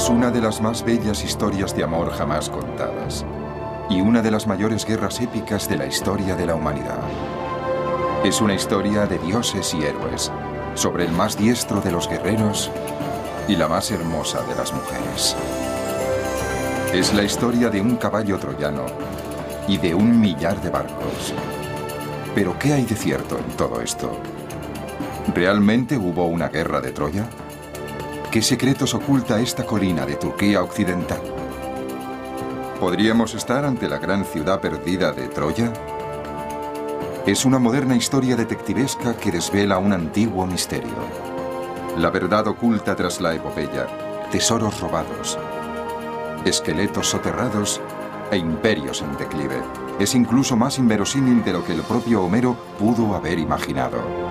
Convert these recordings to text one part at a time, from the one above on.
Es una de las más bellas historias de amor jamás contadas y una de las mayores guerras épicas de la historia de la humanidad. Es una historia de dioses y héroes, sobre el más diestro de los guerreros y la más hermosa de las mujeres. Es la historia de un caballo troyano y de un millar de barcos. Pero ¿qué hay de cierto en todo esto? ¿Realmente hubo una guerra de Troya? ¿Qué secretos oculta esta colina de Turquía occidental? ¿Podríamos estar ante la gran ciudad perdida de Troya? Es una moderna historia detectivesca que desvela un antiguo misterio. La verdad oculta tras la epopeya, tesoros robados, esqueletos soterrados e imperios en declive. Es incluso más inverosímil de lo que el propio Homero pudo haber imaginado.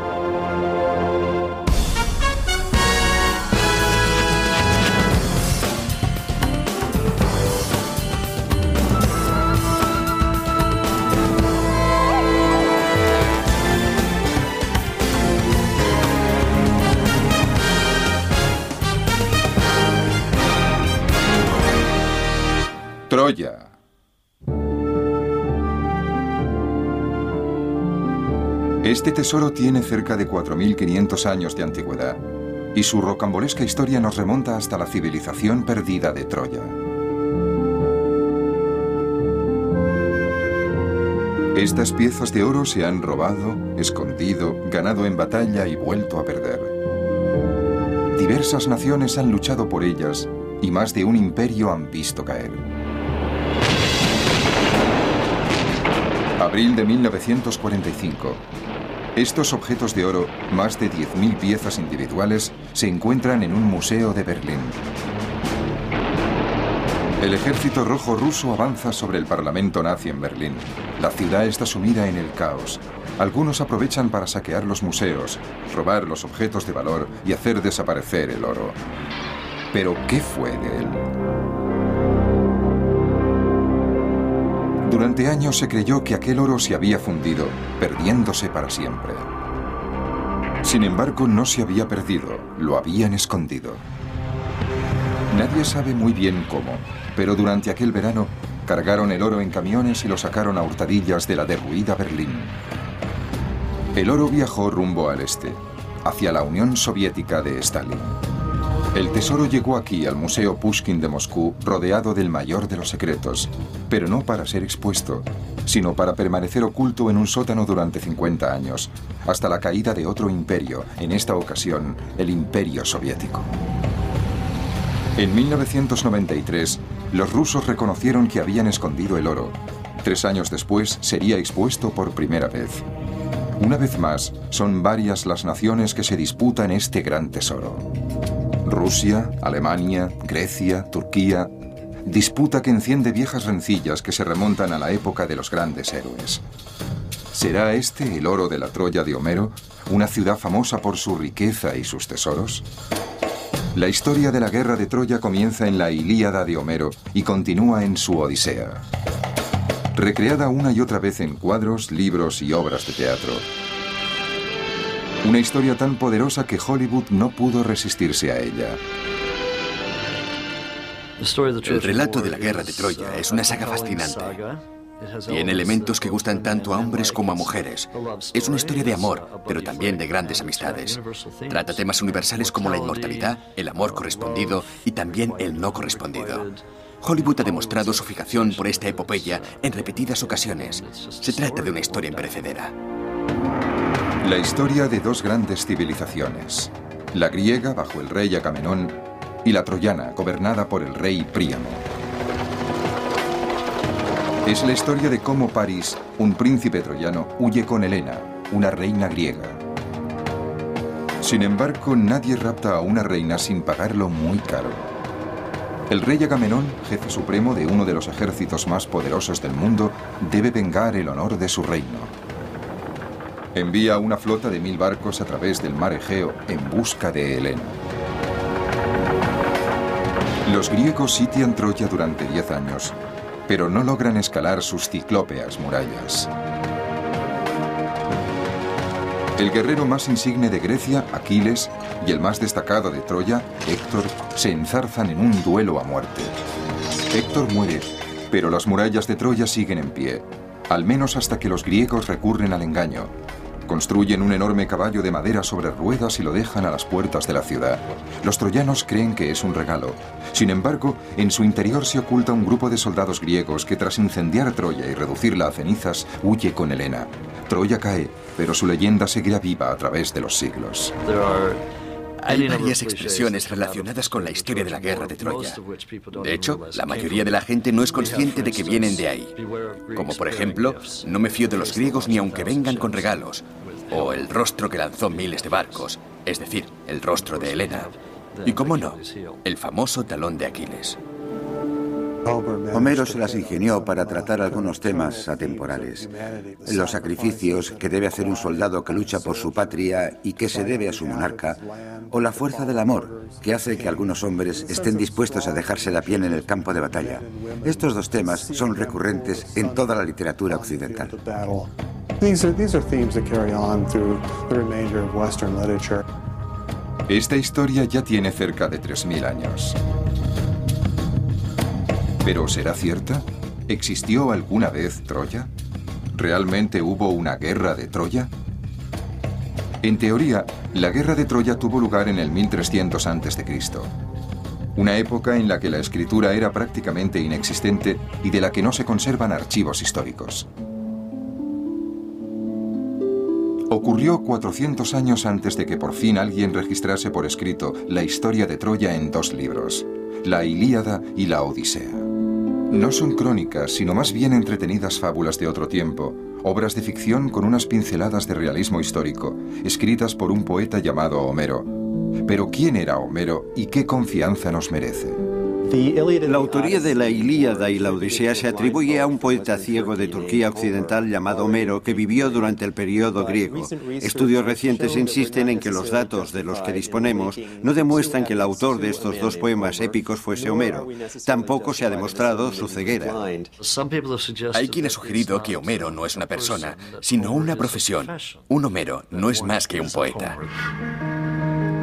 Troya. Este tesoro tiene cerca de 4.500 años de antigüedad y su rocambolesca historia nos remonta hasta la civilización perdida de Troya. Estas piezas de oro se han robado, escondido, ganado en batalla y vuelto a perder. Diversas naciones han luchado por ellas y más de un imperio han visto caer. Abril de 1945. Estos objetos de oro, más de 10.000 piezas individuales, se encuentran en un museo de Berlín. El ejército rojo ruso avanza sobre el parlamento nazi en Berlín. La ciudad está sumida en el caos. Algunos aprovechan para saquear los museos, robar los objetos de valor y hacer desaparecer el oro. Pero, ¿qué fue de él? Durante años se creyó que aquel oro se había fundido, perdiéndose para siempre. Sin embargo, no se había perdido, lo habían escondido. Nadie sabe muy bien cómo, pero durante aquel verano cargaron el oro en camiones y lo sacaron a hurtadillas de la derruida Berlín. El oro viajó rumbo al este, hacia la Unión Soviética de Stalin. El tesoro llegó aquí, al Museo Pushkin de Moscú, rodeado del mayor de los secretos, pero no para ser expuesto, sino para permanecer oculto en un sótano durante 50 años, hasta la caída de otro imperio, en esta ocasión el Imperio Soviético. En 1993, los rusos reconocieron que habían escondido el oro. Tres años después sería expuesto por primera vez. Una vez más, son varias las naciones que se disputan este gran tesoro. Rusia, Alemania, Grecia, Turquía. Disputa que enciende viejas rencillas que se remontan a la época de los grandes héroes. ¿Será este el oro de la Troya de Homero, una ciudad famosa por su riqueza y sus tesoros? La historia de la guerra de Troya comienza en la Ilíada de Homero y continúa en su Odisea. Recreada una y otra vez en cuadros, libros y obras de teatro, una historia tan poderosa que Hollywood no pudo resistirse a ella. El relato de la guerra de Troya es una saga fascinante. Tiene elementos que gustan tanto a hombres como a mujeres. Es una historia de amor, pero también de grandes amistades. Trata temas universales como la inmortalidad, el amor correspondido y también el no correspondido. Hollywood ha demostrado su fijación por esta epopeya en repetidas ocasiones. Se trata de una historia imperecedera. La historia de dos grandes civilizaciones, la griega bajo el rey Agamenón y la troyana gobernada por el rey Príamo. Es la historia de cómo París, un príncipe troyano, huye con Helena, una reina griega. Sin embargo, nadie rapta a una reina sin pagarlo muy caro. El rey Agamenón, jefe supremo de uno de los ejércitos más poderosos del mundo, debe vengar el honor de su reino. Envía una flota de mil barcos a través del mar Egeo en busca de Helena. Los griegos sitian Troya durante diez años, pero no logran escalar sus ciclópeas murallas. El guerrero más insigne de Grecia, Aquiles, y el más destacado de Troya, Héctor, se enzarzan en un duelo a muerte. Héctor muere, pero las murallas de Troya siguen en pie, al menos hasta que los griegos recurren al engaño. Construyen un enorme caballo de madera sobre ruedas y lo dejan a las puertas de la ciudad. Los troyanos creen que es un regalo. Sin embargo, en su interior se oculta un grupo de soldados griegos que tras incendiar Troya y reducirla a cenizas, huye con Helena. Troya cae, pero su leyenda seguirá viva a través de los siglos. Hay varias expresiones relacionadas con la historia de la guerra de Troya. De hecho, la mayoría de la gente no es consciente de que vienen de ahí. Como por ejemplo, no me fío de los griegos ni aunque vengan con regalos. O el rostro que lanzó miles de barcos, es decir, el rostro de Helena. Y cómo no, el famoso talón de Aquiles. Homero se las ingenió para tratar algunos temas atemporales. Los sacrificios que debe hacer un soldado que lucha por su patria y que se debe a su monarca, o la fuerza del amor, que hace que algunos hombres estén dispuestos a dejarse la piel en el campo de batalla. Estos dos temas son recurrentes en toda la literatura occidental. Esta historia ya tiene cerca de 3.000 años. ¿Pero será cierta? ¿Existió alguna vez Troya? ¿Realmente hubo una guerra de Troya? En teoría, la guerra de Troya tuvo lugar en el 1300 a.C., una época en la que la escritura era prácticamente inexistente y de la que no se conservan archivos históricos. Ocurrió 400 años antes de que por fin alguien registrase por escrito la historia de Troya en dos libros, la Ilíada y la Odisea. No son crónicas, sino más bien entretenidas fábulas de otro tiempo, obras de ficción con unas pinceladas de realismo histórico, escritas por un poeta llamado Homero. Pero ¿quién era Homero y qué confianza nos merece? La autoría de la Ilíada y la Odisea se atribuye a un poeta ciego de Turquía occidental llamado Homero que vivió durante el periodo griego. Estudios recientes insisten en que los datos de los que disponemos no demuestran que el autor de estos dos poemas épicos fuese Homero. Tampoco se ha demostrado su ceguera. Hay quien ha sugerido que Homero no es una persona, sino una profesión. Un Homero no es más que un poeta.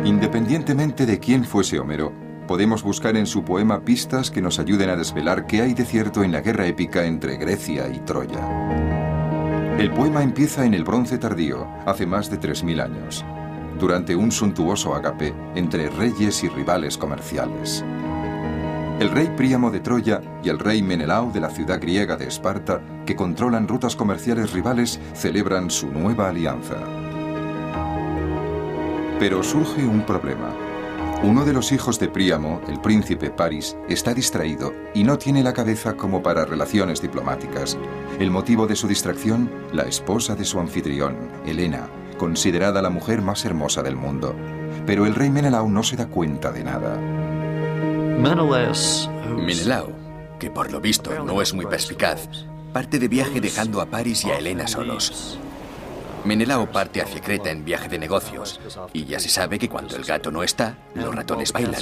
Independientemente de quién fuese Homero, podemos buscar en su poema pistas que nos ayuden a desvelar qué hay de cierto en la guerra épica entre Grecia y Troya. El poema empieza en el bronce tardío, hace más de 3.000 años, durante un suntuoso agape entre reyes y rivales comerciales. El rey Príamo de Troya y el rey Menelao de la ciudad griega de Esparta, que controlan rutas comerciales rivales, celebran su nueva alianza. Pero surge un problema. Uno de los hijos de Príamo, el príncipe Paris, está distraído y no tiene la cabeza como para relaciones diplomáticas. El motivo de su distracción, la esposa de su anfitrión, Helena, considerada la mujer más hermosa del mundo. Pero el rey Menelao no se da cuenta de nada. Menelao, que por lo visto no es muy perspicaz, parte de viaje dejando a Paris y a Helena solos. Menelao parte hacia Creta en viaje de negocios, y ya se sabe que cuando el gato no está, los ratones bailan.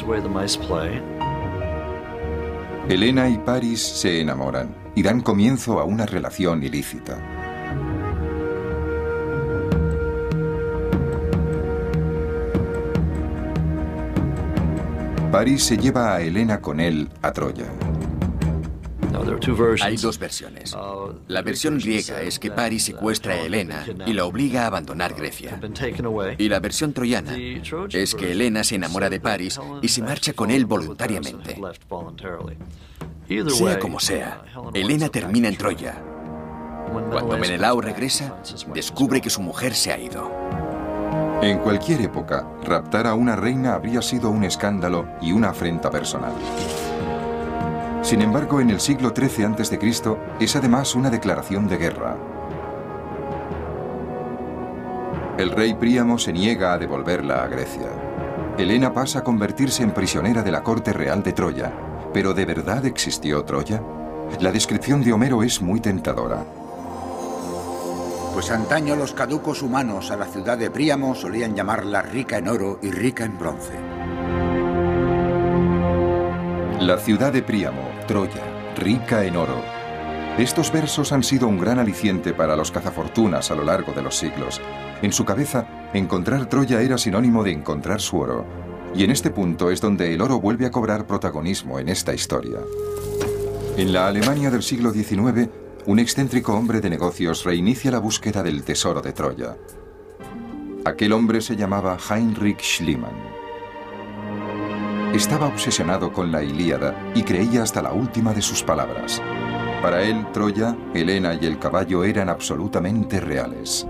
Helena y Paris se enamoran y dan comienzo a una relación ilícita. Paris se lleva a Helena con él a Troya. Hay dos versiones. La versión griega es que Paris secuestra a Helena y la obliga a abandonar Grecia. Y la versión troyana es que Helena se enamora de Paris y se marcha con él voluntariamente. Sea como sea, Helena termina en Troya. Cuando Menelao regresa, descubre que su mujer se ha ido. En cualquier época, raptar a una reina habría sido un escándalo y una afrenta personal. Sin embargo, en el siglo XIII a.C. es además una declaración de guerra. El rey Príamo se niega a devolverla a Grecia. Helena pasa a convertirse en prisionera de la corte real de Troya. ¿Pero de verdad existió Troya? La descripción de Homero es muy tentadora. Pues antaño los caducos humanos a la ciudad de Príamo solían llamarla rica en oro y rica en bronce. La ciudad de Príamo, Troya, rica en oro. Estos versos han sido un gran aliciente para los cazafortunas a lo largo de los siglos. En su cabeza encontrar Troya era sinónimo de encontrar su oro. Y en este punto es donde el oro vuelve a cobrar protagonismo en esta historia. En la Alemania del siglo XIX, un excéntrico hombre de negocios reinicia la búsqueda del tesoro de Troya. Aquel hombre se llamaba Heinrich Schliemann. Estaba obsesionado con la Ilíada y creía hasta la última de sus palabras. Para él, Troya, Helena y el caballo eran absolutamente reales.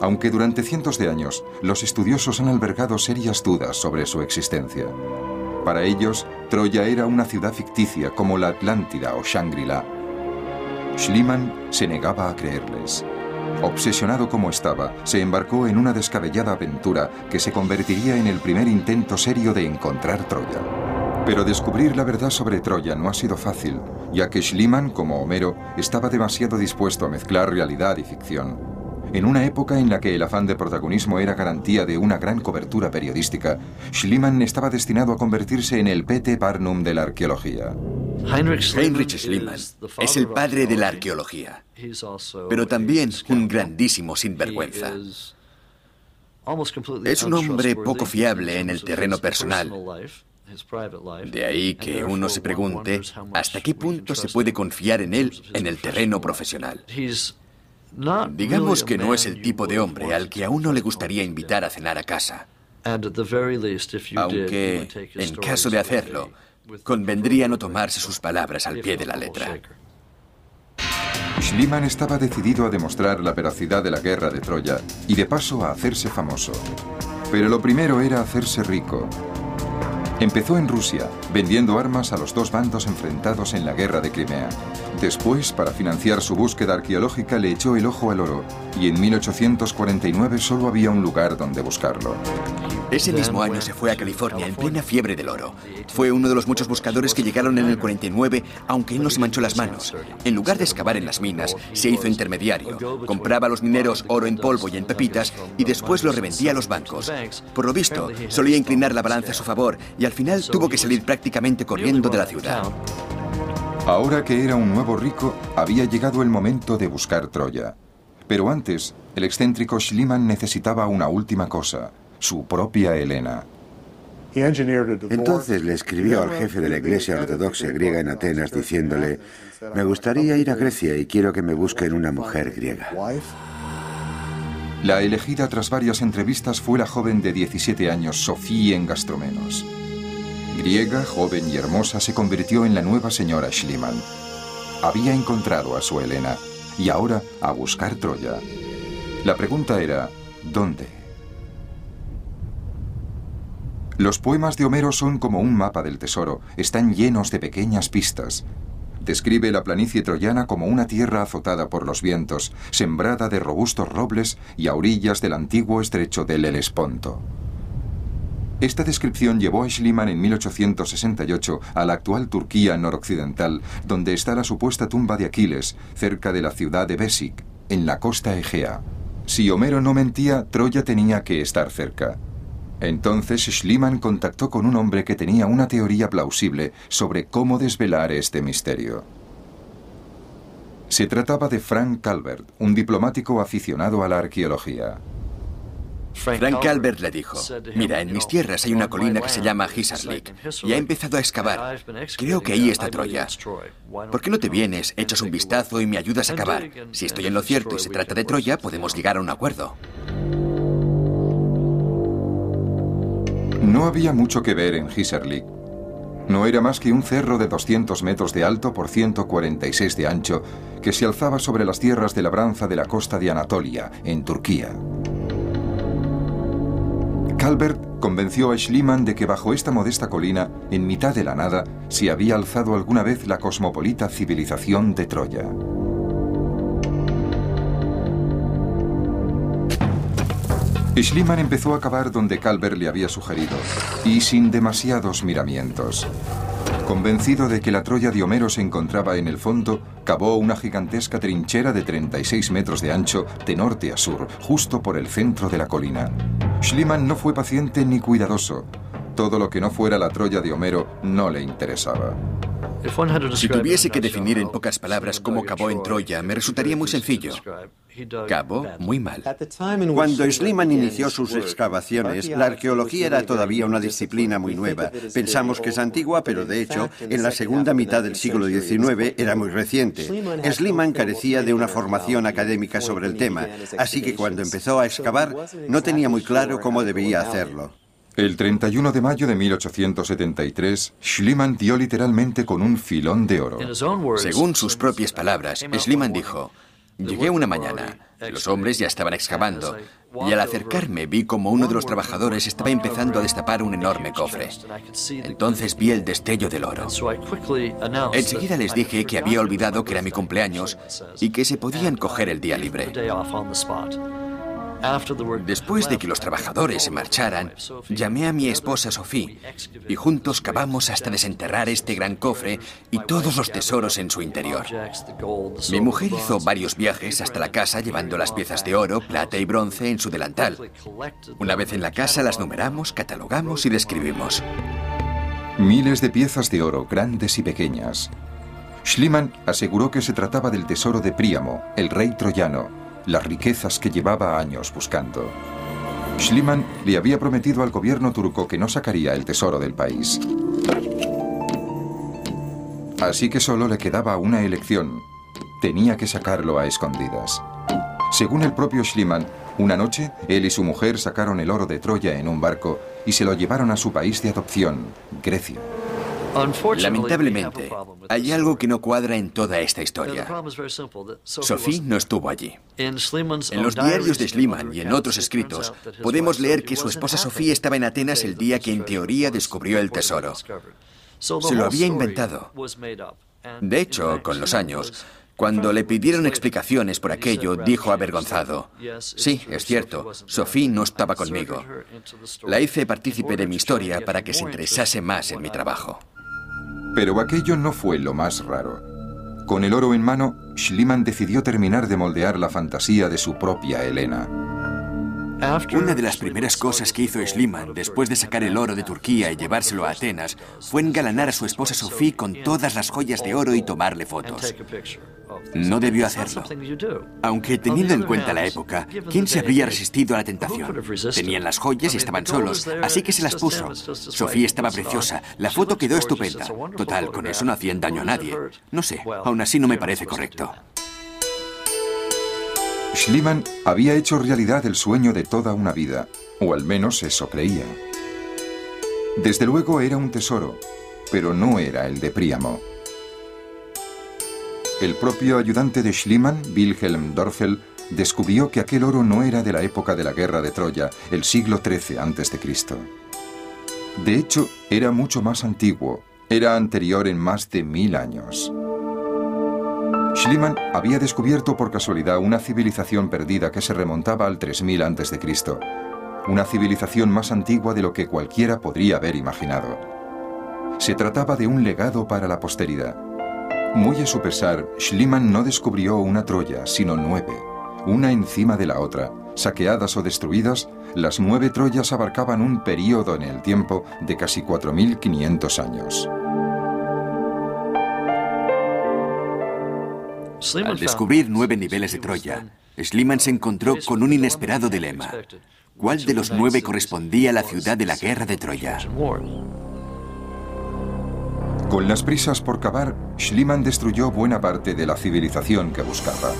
Aunque durante cientos de años los estudiosos han albergado serias dudas sobre su existencia. Para ellos, Troya era una ciudad ficticia como la Atlántida o Shangri-La. Schliemann se negaba a creerles. Obsesionado como estaba, se embarcó en una descabellada aventura que se convertiría en el primer intento serio de encontrar Troya. Pero descubrir la verdad sobre Troya no ha sido fácil, ya que Schliemann, como Homero, estaba demasiado dispuesto a mezclar realidad y ficción. En una época en la que el afán de protagonismo era garantía de una gran cobertura periodística, Schliemann estaba destinado a convertirse en el Pete Barnum de la arqueología. Heinrich Schliemann es el padre de la arqueología, pero también un grandísimo sinvergüenza. Es un hombre poco fiable en el terreno personal. De ahí que uno se pregunte hasta qué punto se puede confiar en él en el terreno profesional. Digamos que no es el tipo de hombre al que a uno le gustaría invitar a cenar a casa. Aunque, en caso de hacerlo, convendría no tomarse sus palabras al pie de la letra. Schliemann estaba decidido a demostrar la veracidad de la guerra de Troya y de paso a hacerse famoso. Pero lo primero era hacerse rico. Empezó en Rusia, vendiendo armas a los dos bandos enfrentados en la guerra de Crimea. Después, para financiar su búsqueda arqueológica, le echó el ojo al oro, y en 1849 solo había un lugar donde buscarlo. Ese mismo año se fue a California en plena fiebre del oro. Fue uno de los muchos buscadores que llegaron en el 49, aunque él no se manchó las manos. En lugar de excavar en las minas, se hizo intermediario. Compraba a los mineros oro en polvo y en pepitas y después lo revendía a los bancos. Por lo visto, solía inclinar la balanza a su favor y al final tuvo que salir prácticamente corriendo de la ciudad. Ahora que era un nuevo rico, había llegado el momento de buscar Troya. Pero antes, el excéntrico Schliemann necesitaba una última cosa, su propia Helena. Entonces le escribió al jefe de la iglesia ortodoxa griega en Atenas diciéndole, me gustaría ir a Grecia y quiero que me busquen una mujer griega. La elegida tras varias entrevistas fue la joven de 17 años, Sofía Engastromenos. Griega, joven y hermosa, se convirtió en la nueva señora Schliemann. Había encontrado a su Helena y ahora a buscar Troya. La pregunta era, ¿dónde? Los poemas de Homero son como un mapa del tesoro, están llenos de pequeñas pistas. Describe la planicie troyana como una tierra azotada por los vientos, sembrada de robustos robles y a orillas del antiguo estrecho del Helesponto. Esta descripción llevó a Schliemann en 1868 a la actual Turquía noroccidental, donde está la supuesta tumba de Aquiles, cerca de la ciudad de Besik, en la costa Egea. Si Homero no mentía, Troya tenía que estar cerca. Entonces Schliemann contactó con un hombre que tenía una teoría plausible sobre cómo desvelar este misterio. Se trataba de Frank Calvert, un diplomático aficionado a la arqueología. Frank Calvert le dijo, mira, en mis tierras hay una colina que se llama Hisarlik y ha empezado a excavar. Creo que ahí está Troya. ¿Por qué no te vienes, echas un vistazo y me ayudas a cavar? Si estoy en lo cierto y se trata de Troya, podemos llegar a un acuerdo. No había mucho que ver en Hisarlik. No era más que un cerro de 200 metros de alto por 146 de ancho que se alzaba sobre las tierras de labranza de la costa de Anatolia, en Turquía. Calvert convenció a Schliemann de que bajo esta modesta colina, en mitad de la nada, se había alzado alguna vez la cosmopolita civilización de Troya. Schliemann empezó a cavar donde Calvert le había sugerido, y sin demasiados miramientos. Convencido de que la Troya de Homero se encontraba en el fondo, cavó una gigantesca trinchera de 36 metros de ancho de norte a sur, justo por el centro de la colina. Schliemann no fue paciente ni cuidadoso. Todo lo que no fuera la Troya de Homero no le interesaba. Si tuviese que definir en pocas palabras cómo cavó en Troya, me resultaría muy sencillo. Cavó muy mal. Cuando Schliemann inició sus excavaciones, la arqueología era todavía una disciplina muy nueva. Pensamos que es antigua, pero de hecho, en la segunda mitad del siglo XIX era muy reciente. Schliemann carecía de una formación académica sobre el tema, así que cuando empezó a excavar no tenía muy claro cómo debía hacerlo. El 31 de mayo de 1873, Schliemann dio literalmente con un filón de oro. Según sus propias palabras, Schliemann dijo, Llegué una mañana. Los hombres ya estaban excavando. Y al acercarme vi como uno de los trabajadores estaba empezando a destapar un enorme cofre. Entonces vi el destello del oro. Enseguida les dije que había olvidado que era mi cumpleaños y que se podían coger el día libre. Después de que los trabajadores se marcharan, llamé a mi esposa Sophie y juntos cavamos hasta desenterrar este gran cofre y todos los tesoros en su interior. Mi mujer hizo varios viajes hasta la casa llevando las piezas de oro, plata y bronce en su delantal. Una vez en la casa las numeramos, catalogamos y describimos. Miles de piezas de oro, grandes y pequeñas. Schliemann aseguró que se trataba del tesoro de Príamo, el rey troyano, las riquezas que llevaba años buscando. Schliemann le había prometido al gobierno turco que no sacaría el tesoro del país. Así que solo le quedaba una elección. Tenía que sacarlo a escondidas. Según el propio Schliemann, una noche él y su mujer sacaron el oro de Troya en un barco y se lo llevaron a su país de adopción, Grecia. Lamentablemente, hay algo que no cuadra en toda esta historia. Sophie no estuvo allí. En los diarios de Schliemann y en otros escritos podemos leer que su esposa Sophie estaba en Atenas el día que en teoría descubrió el tesoro. Se lo había inventado. De hecho, con los años, cuando le pidieron explicaciones por aquello, dijo avergonzado, sí, es cierto, Sophie no estaba conmigo. La hice partícipe de mi historia para que se interesase más en mi trabajo. Pero aquello no fue lo más raro. Con el oro en mano, Schliemann decidió terminar de moldear la fantasía de su propia Helena. Una de las primeras cosas que hizo Schliemann después de sacar el oro de Turquía y llevárselo a Atenas fue engalanar a su esposa Sophie con todas las joyas de oro y tomarle fotos. No debió hacerlo. Aunque teniendo en cuenta la época, ¿quién se habría resistido a la tentación? Tenían las joyas y estaban solos, así que se las puso. Sofía estaba preciosa, la foto quedó estupenda. Total, con eso no hacían daño a nadie. No sé, aún así no me parece correcto. Schliemann había hecho realidad el sueño de toda una vida, o al menos eso creía. Desde luego era un tesoro, pero no era el de Príamo. El propio ayudante de Schliemann, Wilhelm Dorfel, descubrió que aquel oro no era de la época de la guerra de Troya, el siglo XIII a.C. De hecho, era mucho más antiguo, era anterior en más de mil años. Schliemann había descubierto por casualidad una civilización perdida que se remontaba al 3000 a.C., una civilización más antigua de lo que cualquiera podría haber imaginado. Se trataba de un legado para la posteridad. Muy a su pesar, Schliemann no descubrió una Troya, sino nueve, una encima de la otra. Saqueadas o destruidas, las nueve Troyas abarcaban un período en el tiempo de casi 4.500 años. Al descubrir nueve niveles de Troya, Schliemann se encontró con un inesperado dilema. ¿Cuál de los nueve correspondía a la ciudad de la guerra de Troya? Con las prisas por cavar, Schliemann destruyó buena parte de la civilización que buscaba.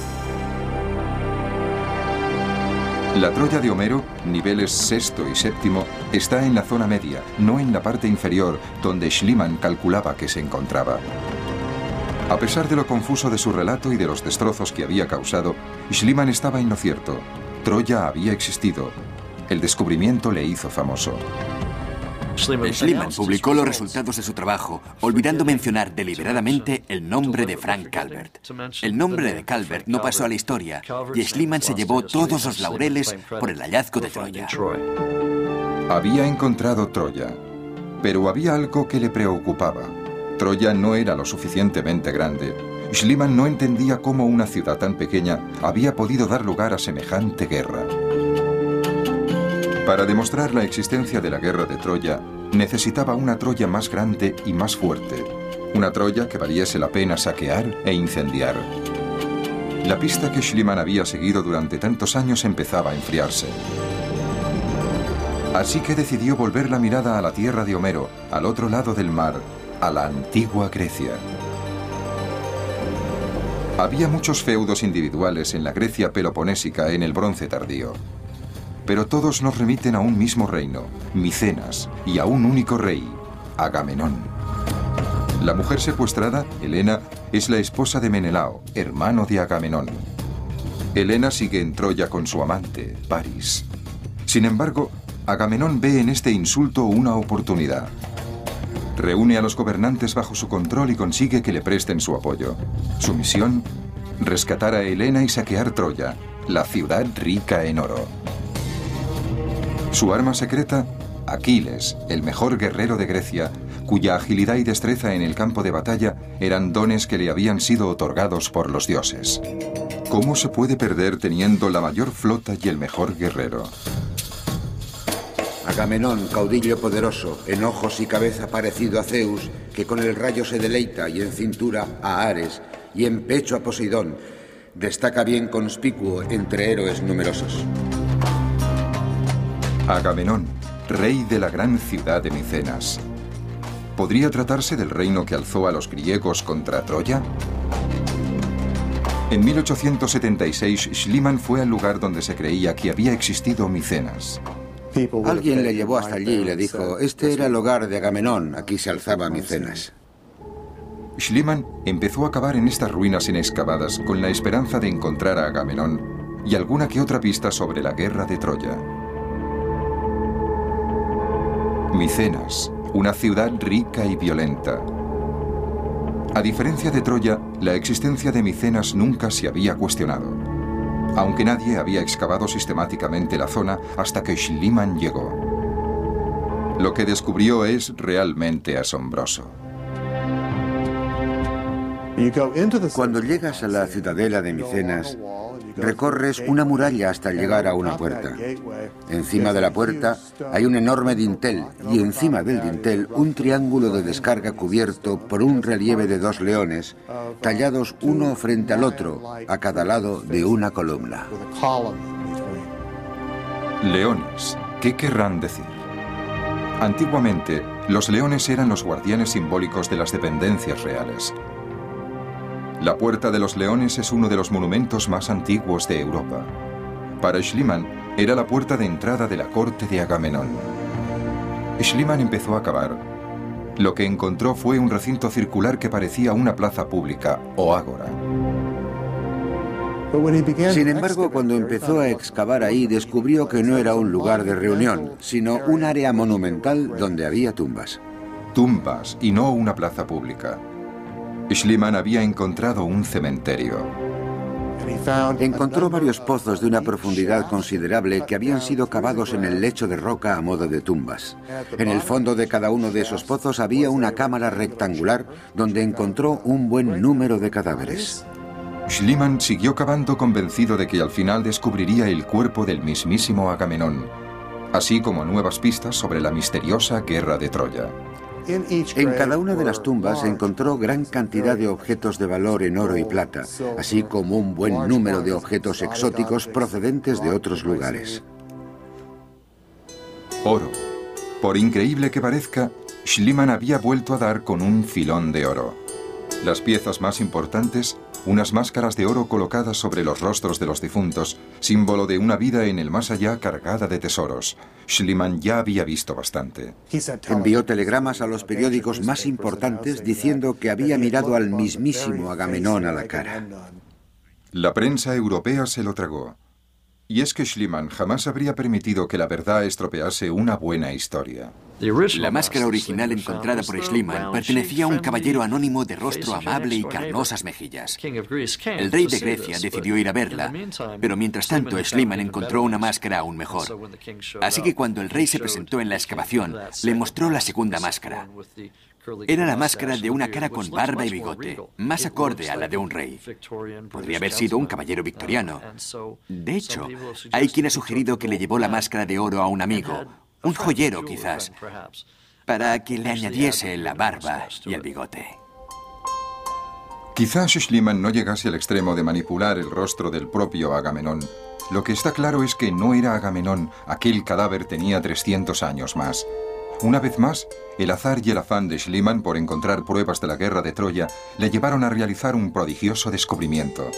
La Troya de Homero, niveles sexto y séptimo, está en la zona media, no en la parte inferior, donde Schliemann calculaba que se encontraba. A pesar de lo confuso de su relato y de los destrozos que había causado, Schliemann estaba en lo cierto. Troya había existido. El descubrimiento le hizo famoso. Schliemann publicó los resultados de su trabajo, olvidando mencionar deliberadamente el nombre de Frank Calvert. El nombre de Calvert no pasó a la historia y Schliemann se llevó todos los laureles por el hallazgo de Troya. Había encontrado Troya, pero había algo que le preocupaba. Troya no era lo suficientemente grande. Schliemann no entendía cómo una ciudad tan pequeña había podido dar lugar a semejante guerra. Para demostrar la existencia de la guerra de Troya, necesitaba una Troya más grande y más fuerte. Una Troya que valiese la pena saquear e incendiar. La pista que Schliemann había seguido durante tantos años empezaba a enfriarse. Así que decidió volver la mirada a la tierra de Homero, al otro lado del mar, a la antigua Grecia. Había muchos feudos individuales en la Grecia peloponésica en el bronce tardío. Pero todos nos remiten a un mismo reino, Micenas, y a un único rey, Agamenón. La mujer secuestrada, Helena, es la esposa de Menelao, hermano de Agamenón. Helena sigue en Troya con su amante, Paris. Sin embargo, Agamenón ve en este insulto una oportunidad. Reúne a los gobernantes bajo su control y consigue que le presten su apoyo. Su misión, rescatar a Helena y saquear Troya, la ciudad rica en oro. Su arma secreta, Aquiles, el mejor guerrero de Grecia, cuya agilidad y destreza en el campo de batalla eran dones que le habían sido otorgados por los dioses. ¿Cómo se puede perder teniendo la mayor flota y el mejor guerrero? Agamenón, caudillo poderoso, en ojos y cabeza parecido a Zeus, que con el rayo se deleita y en cintura a Ares y en pecho a Poseidón, destaca bien conspicuo entre héroes numerosos. Agamenón, rey de la gran ciudad de Micenas. ¿Podría tratarse del reino que alzó a los griegos contra Troya? En 1876, Schliemann fue al lugar donde se creía que había existido Micenas. Alguien le llevó hasta allí y le dijo, este era el hogar de Agamenón, aquí se alzaba Micenas. Schliemann empezó a cavar en estas ruinas inexcavadas con la esperanza de encontrar a Agamenón y alguna que otra pista sobre la guerra de Troya. Micenas, una ciudad rica y violenta. A diferencia de Troya, la existencia de Micenas nunca se había cuestionado, aunque nadie había excavado sistemáticamente la zona hasta que Schliemann llegó. Lo que descubrió es realmente asombroso. Cuando llegas a la ciudadela de Micenas, recorres una muralla hasta llegar a una puerta. Encima de la puerta hay un enorme dintel y encima del dintel un triángulo de descarga cubierto por un relieve de dos leones, tallados uno frente al otro, a cada lado de una columna. Leones, ¿qué querrán decir? Antiguamente, los leones eran los guardianes simbólicos de las dependencias reales. La Puerta de los Leones es uno de los monumentos más antiguos de Europa. Para Schliemann era la puerta de entrada de la corte de Agamenón. Schliemann empezó a cavar. Lo que encontró fue un recinto circular que parecía una plaza pública o ágora. Sin embargo, cuando empezó a excavar ahí, descubrió que no era un lugar de reunión, sino un área monumental donde había tumbas. Tumbas y no una plaza pública. Schliemann había encontrado un cementerio. Encontró varios pozos de una profundidad considerable que habían sido cavados en el lecho de roca a modo de tumbas. En el fondo de cada uno de esos pozos había una cámara rectangular donde encontró un buen número de cadáveres. Schliemann siguió cavando convencido de que al final descubriría el cuerpo del mismísimo Agamenón, así como nuevas pistas sobre la misteriosa guerra de Troya. En cada una de las tumbas encontró gran cantidad de objetos de valor en oro y plata, así como un buen número de objetos exóticos procedentes de otros lugares. Oro. Por increíble que parezca, Schliemann había vuelto a dar con un filón de oro. Las piezas más importantes, unas máscaras de oro colocadas sobre los rostros de los difuntos, símbolo de una vida en el más allá cargada de tesoros. Schliemann ya había visto bastante. Envió telegramas a los periódicos más importantes diciendo que había mirado al mismísimo Agamenón a la cara. La prensa europea se lo tragó. Y es que Schliemann jamás habría permitido que la verdad estropease una buena historia. La máscara original encontrada por Schliemann pertenecía a un caballero anónimo de rostro amable y carnosas mejillas. El rey de Grecia decidió ir a verla, pero mientras tanto Schliemann encontró una máscara aún mejor. Así que cuando el rey se presentó en la excavación, le mostró la segunda máscara. Era la máscara de una cara con barba y bigote, más acorde a la de un rey. Podría haber sido un caballero victoriano. De hecho, hay quien ha sugerido que le llevó la máscara de oro a un amigo, un joyero quizás, para que le añadiese la barba y el bigote. Quizá Schliemann no llegase al extremo de manipular el rostro del propio Agamenón. Lo que está claro es que no era Agamenón, aquel cadáver tenía 300 años más. Una vez más, el azar y el afán de Schliemann por encontrar pruebas de la guerra de Troya le llevaron a realizar un prodigioso descubrimiento.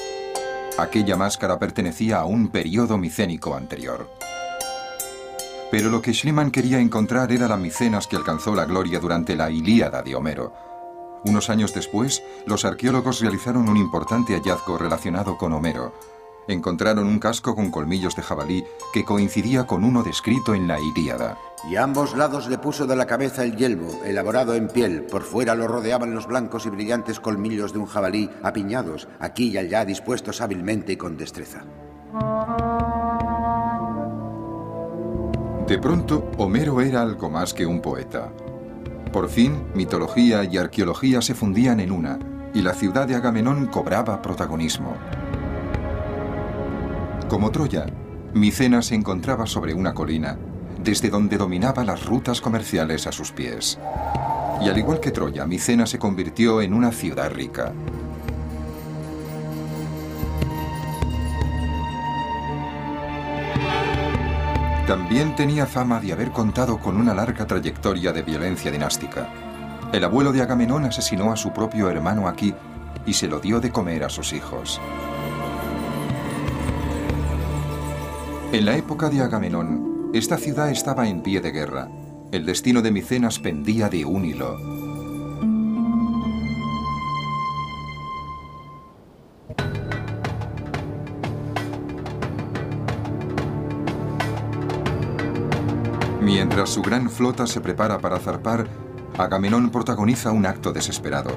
Aquella máscara pertenecía a un periodo micénico anterior. Pero lo que Schliemann quería encontrar era la Micenas que alcanzó la gloria durante la Ilíada de Homero. Unos años después, los arqueólogos realizaron un importante hallazgo relacionado con Homero. Encontraron un casco con colmillos de jabalí que coincidía con uno descrito en la Ilíada. Y a ambos lados le puso de la cabeza el yelmo, elaborado en piel. Por fuera lo rodeaban los blancos y brillantes colmillos de un jabalí, apiñados, aquí y allá dispuestos hábilmente y con destreza. De pronto, Homero era algo más que un poeta. Por fin, mitología y arqueología se fundían en una, y la ciudad de Agamenón cobraba protagonismo. Como Troya, Micenas se encontraba sobre una colina, desde donde dominaba las rutas comerciales a sus pies. Y al igual que Troya, Micenas se convirtió en una ciudad rica. También tenía fama de haber contado con una larga trayectoria de violencia dinástica. El abuelo de Agamenón asesinó a su propio hermano aquí y se lo dio de comer a sus hijos. En la época de Agamenón, esta ciudad estaba en pie de guerra. El destino de Micenas pendía de un hilo. Mientras su gran flota se prepara para zarpar, Agamenón protagoniza un acto desesperado.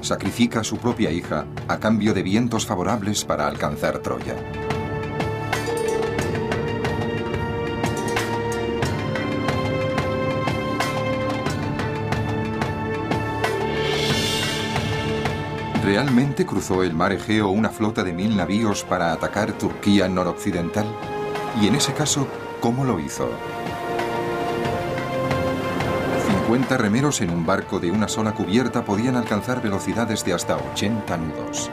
Sacrifica a su propia hija a cambio de vientos favorables para alcanzar Troya. ¿Realmente cruzó el mar Egeo una flota de mil navíos para atacar Turquía noroccidental? Y en ese caso, ¿cómo lo hizo? 50 remeros en un barco de una sola cubierta podían alcanzar velocidades de hasta 80 nudos.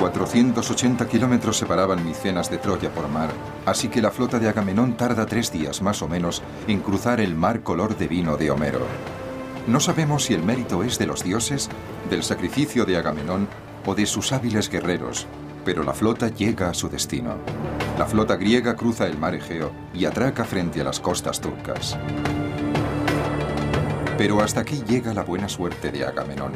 480 kilómetros separaban Micenas de Troya por mar, así que la flota de Agamenón tarda tres días más o menos en cruzar el mar color de vino de Homero. No sabemos si el mérito es de los dioses, del sacrificio de Agamenón o de sus hábiles guerreros, pero la flota llega a su destino. La flota griega cruza el mar Egeo y atraca frente a las costas turcas. Pero hasta aquí llega la buena suerte de Agamenón.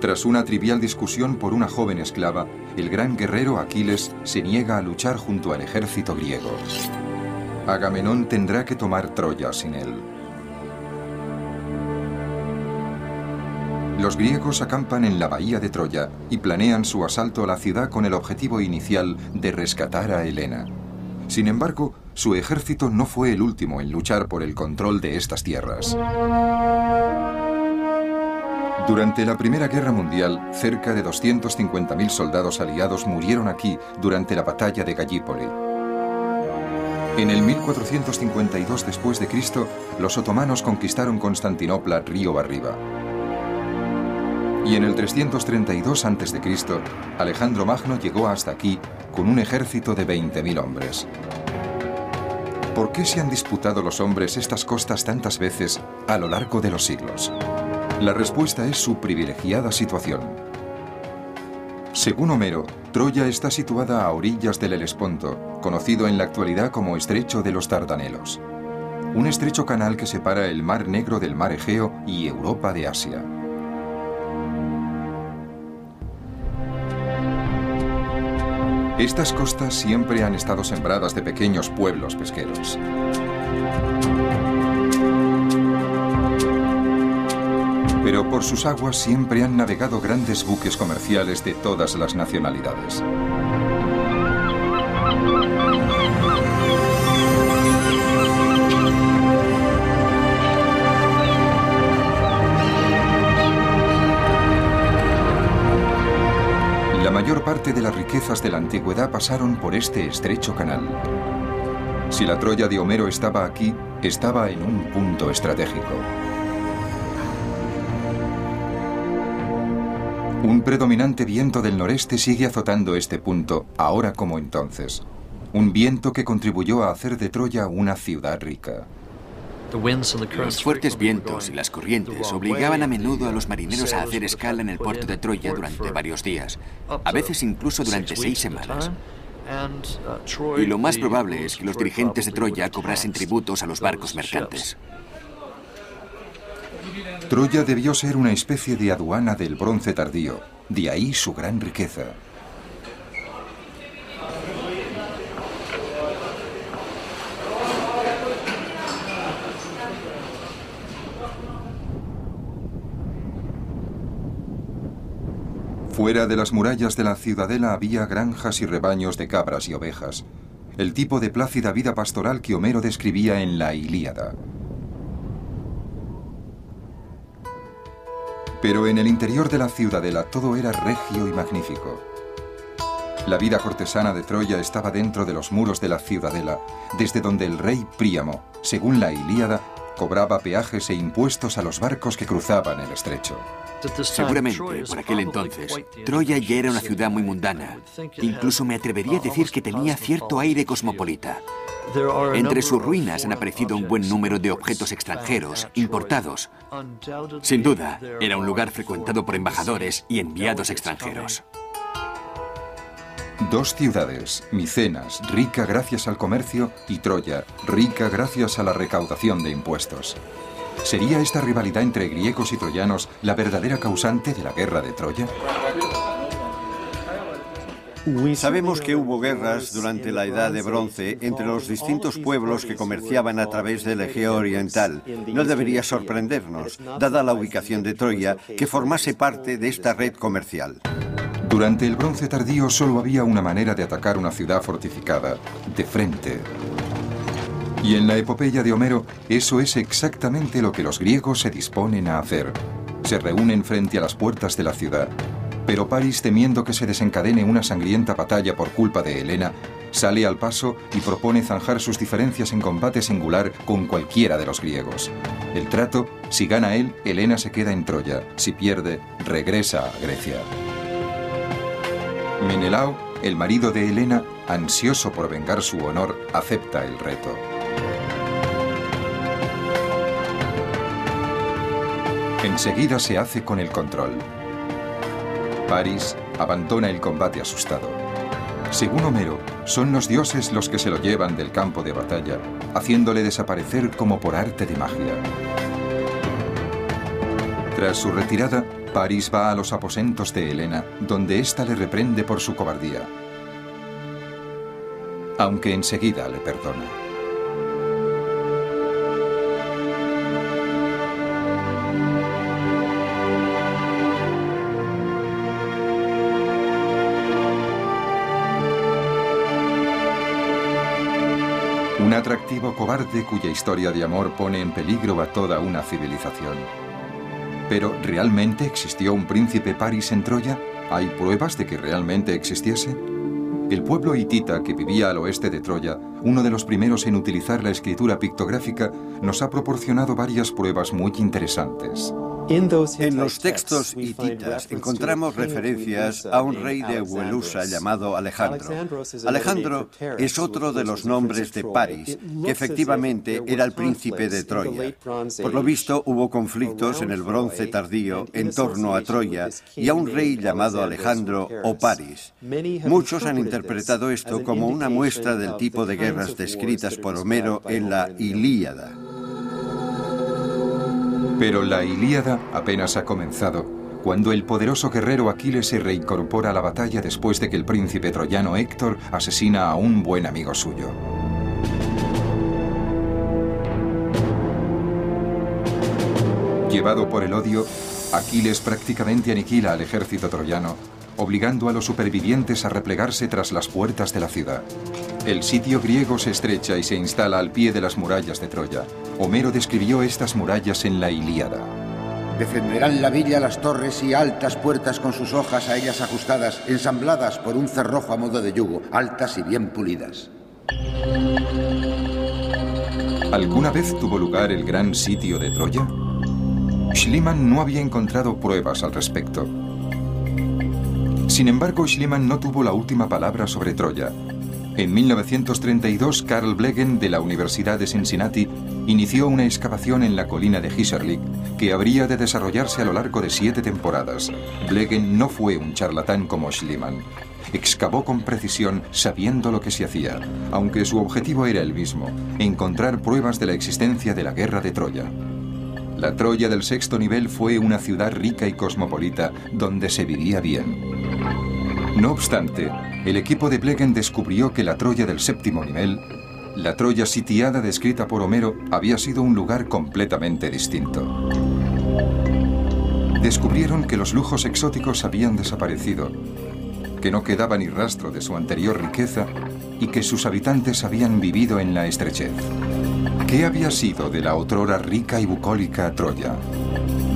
Tras una trivial discusión por una joven esclava, el gran guerrero Aquiles se niega a luchar junto al ejército griego. Agamenón tendrá que tomar Troya sin él. Los griegos acampan en la bahía de Troya y planean su asalto a la ciudad con el objetivo inicial de rescatar a Helena. Sin embargo, su ejército no fue el último en luchar por el control de estas tierras. Durante la Primera Guerra Mundial, cerca de 250.000 soldados aliados murieron aquí durante la batalla de Gallipoli. En el 1452 después de Cristo, los otomanos conquistaron Constantinopla río arriba. Y en el 332 a.C., Alejandro Magno llegó hasta aquí con un ejército de 20.000 hombres. ¿Por qué se han disputado los hombres estas costas tantas veces a lo largo de los siglos? La respuesta es su privilegiada situación. Según Homero, Troya está situada a orillas del Helesponto, conocido en la actualidad como Estrecho de los Dardanelos, un estrecho canal que separa el Mar Negro del Mar Egeo y Europa de Asia. Estas costas siempre han estado sembradas de pequeños pueblos pesqueros. Pero por sus aguas siempre han navegado grandes buques comerciales de todas las nacionalidades. Mayor parte de las riquezas de la antigüedad pasaron por este estrecho canal. Si la Troya de Homero estaba aquí, estaba en un punto estratégico. Un predominante viento del noreste sigue azotando este punto, ahora como entonces. Un viento que contribuyó a hacer de Troya una ciudad rica. Los fuertes vientos y las corrientes obligaban a menudo a los marineros a hacer escala en el puerto de Troya durante varios días, a veces incluso durante seis semanas. Y lo más probable es que los dirigentes de Troya cobrasen tributos a los barcos mercantes. Troya debió ser una especie de aduana del bronce tardío, de ahí su gran riqueza. Fuera de las murallas de la ciudadela había granjas y rebaños de cabras y ovejas, el tipo de plácida vida pastoral que Homero describía en la Ilíada. Pero en el interior de la ciudadela todo era regio y magnífico. La vida cortesana de Troya estaba dentro de los muros de la ciudadela, desde donde el rey Príamo, según la Ilíada, cobraba peajes e impuestos a los barcos que cruzaban el estrecho. Seguramente, por aquel entonces, Troya ya era una ciudad muy mundana. Incluso me atrevería a decir que tenía cierto aire cosmopolita. Entre sus ruinas han aparecido un buen número de objetos extranjeros, importados. Sin duda, era un lugar frecuentado por embajadores y enviados extranjeros. Dos ciudades, Micenas, rica gracias al comercio, y Troya, rica gracias a la recaudación de impuestos. ¿Sería esta rivalidad entre griegos y troyanos la verdadera causante de la guerra de Troya? Sabemos que hubo guerras durante la Edad de Bronce entre los distintos pueblos que comerciaban a través del Egeo Oriental. No debería sorprendernos, dada la ubicación de Troya, que formase parte de esta red comercial. Durante el bronce tardío solo había una manera de atacar una ciudad fortificada, de frente. Y en la epopeya de Homero, eso es exactamente lo que los griegos se disponen a hacer. Se reúnen frente a las puertas de la ciudad. Pero París, temiendo que se desencadene una sangrienta batalla por culpa de Helena, sale al paso y propone zanjar sus diferencias en combate singular con cualquiera de los griegos. El trato, si gana él, Helena se queda en Troya, si pierde, regresa a Grecia. Menelao, el marido de Helena, ansioso por vengar su honor, acepta el reto. Enseguida se hace con el control. París abandona el combate asustado. Según Homero, son los dioses los que se lo llevan del campo de batalla, haciéndole desaparecer como por arte de magia. Tras su retirada, París va a los aposentos de Helena, donde ésta le reprende por su cobardía. Aunque enseguida le perdona. Atractivo cobarde cuya historia de amor pone en peligro a toda una civilización. Pero, ¿realmente existió un príncipe Paris en Troya? ¿Hay pruebas de que realmente existiese? El pueblo hitita que vivía al oeste de Troya, uno de los primeros en utilizar la escritura pictográfica, nos ha proporcionado varias pruebas muy interesantes. En los textos hititas encontramos referencias a un rey de Huelusa llamado Alejandro. Alejandro es otro de los nombres de París, que efectivamente era el príncipe de Troya. Por lo visto hubo conflictos en el bronce tardío en torno a Troya y a un rey llamado Alejandro o París. Muchos han interpretado esto como una muestra del tipo de guerras descritas por Homero en la Ilíada. Pero la Ilíada apenas ha comenzado, cuando el poderoso guerrero Aquiles se reincorpora a la batalla después de que el príncipe troyano Héctor asesina a un buen amigo suyo. Llevado por el odio, Aquiles prácticamente aniquila al ejército troyano, obligando a los supervivientes a replegarse tras las puertas de la ciudad. El sitio griego se estrecha y se instala al pie de las murallas de Troya. Homero describió estas murallas en la Ilíada. Defenderán la villa las torres y altas puertas con sus hojas a ellas ajustadas, ensambladas por un cerrojo a modo de yugo, altas y bien pulidas. ¿Alguna vez tuvo lugar el gran sitio de Troya? Schliemann no había encontrado pruebas al respecto. Sin embargo, Schliemann no tuvo la última palabra sobre Troya. En 1932, Carl Blegen, de la Universidad de Cincinnati, inició una excavación en la colina de Hiserlik que habría de desarrollarse a lo largo de siete temporadas. Blegen no fue un charlatán como Schliemann. Excavó con precisión sabiendo lo que se hacía, aunque su objetivo era el mismo, encontrar pruebas de la existencia de la guerra de Troya. La Troya del sexto nivel fue una ciudad rica y cosmopolita donde se vivía bien. No obstante, el equipo de Blegen descubrió que la Troya del séptimo nivel, la Troya sitiada descrita por Homero, había sido un lugar completamente distinto. Descubrieron que los lujos exóticos habían desaparecido, que no quedaba ni rastro de su anterior riqueza y que sus habitantes habían vivido en la estrechez. ¿Qué había sido de la otrora rica y bucólica Troya?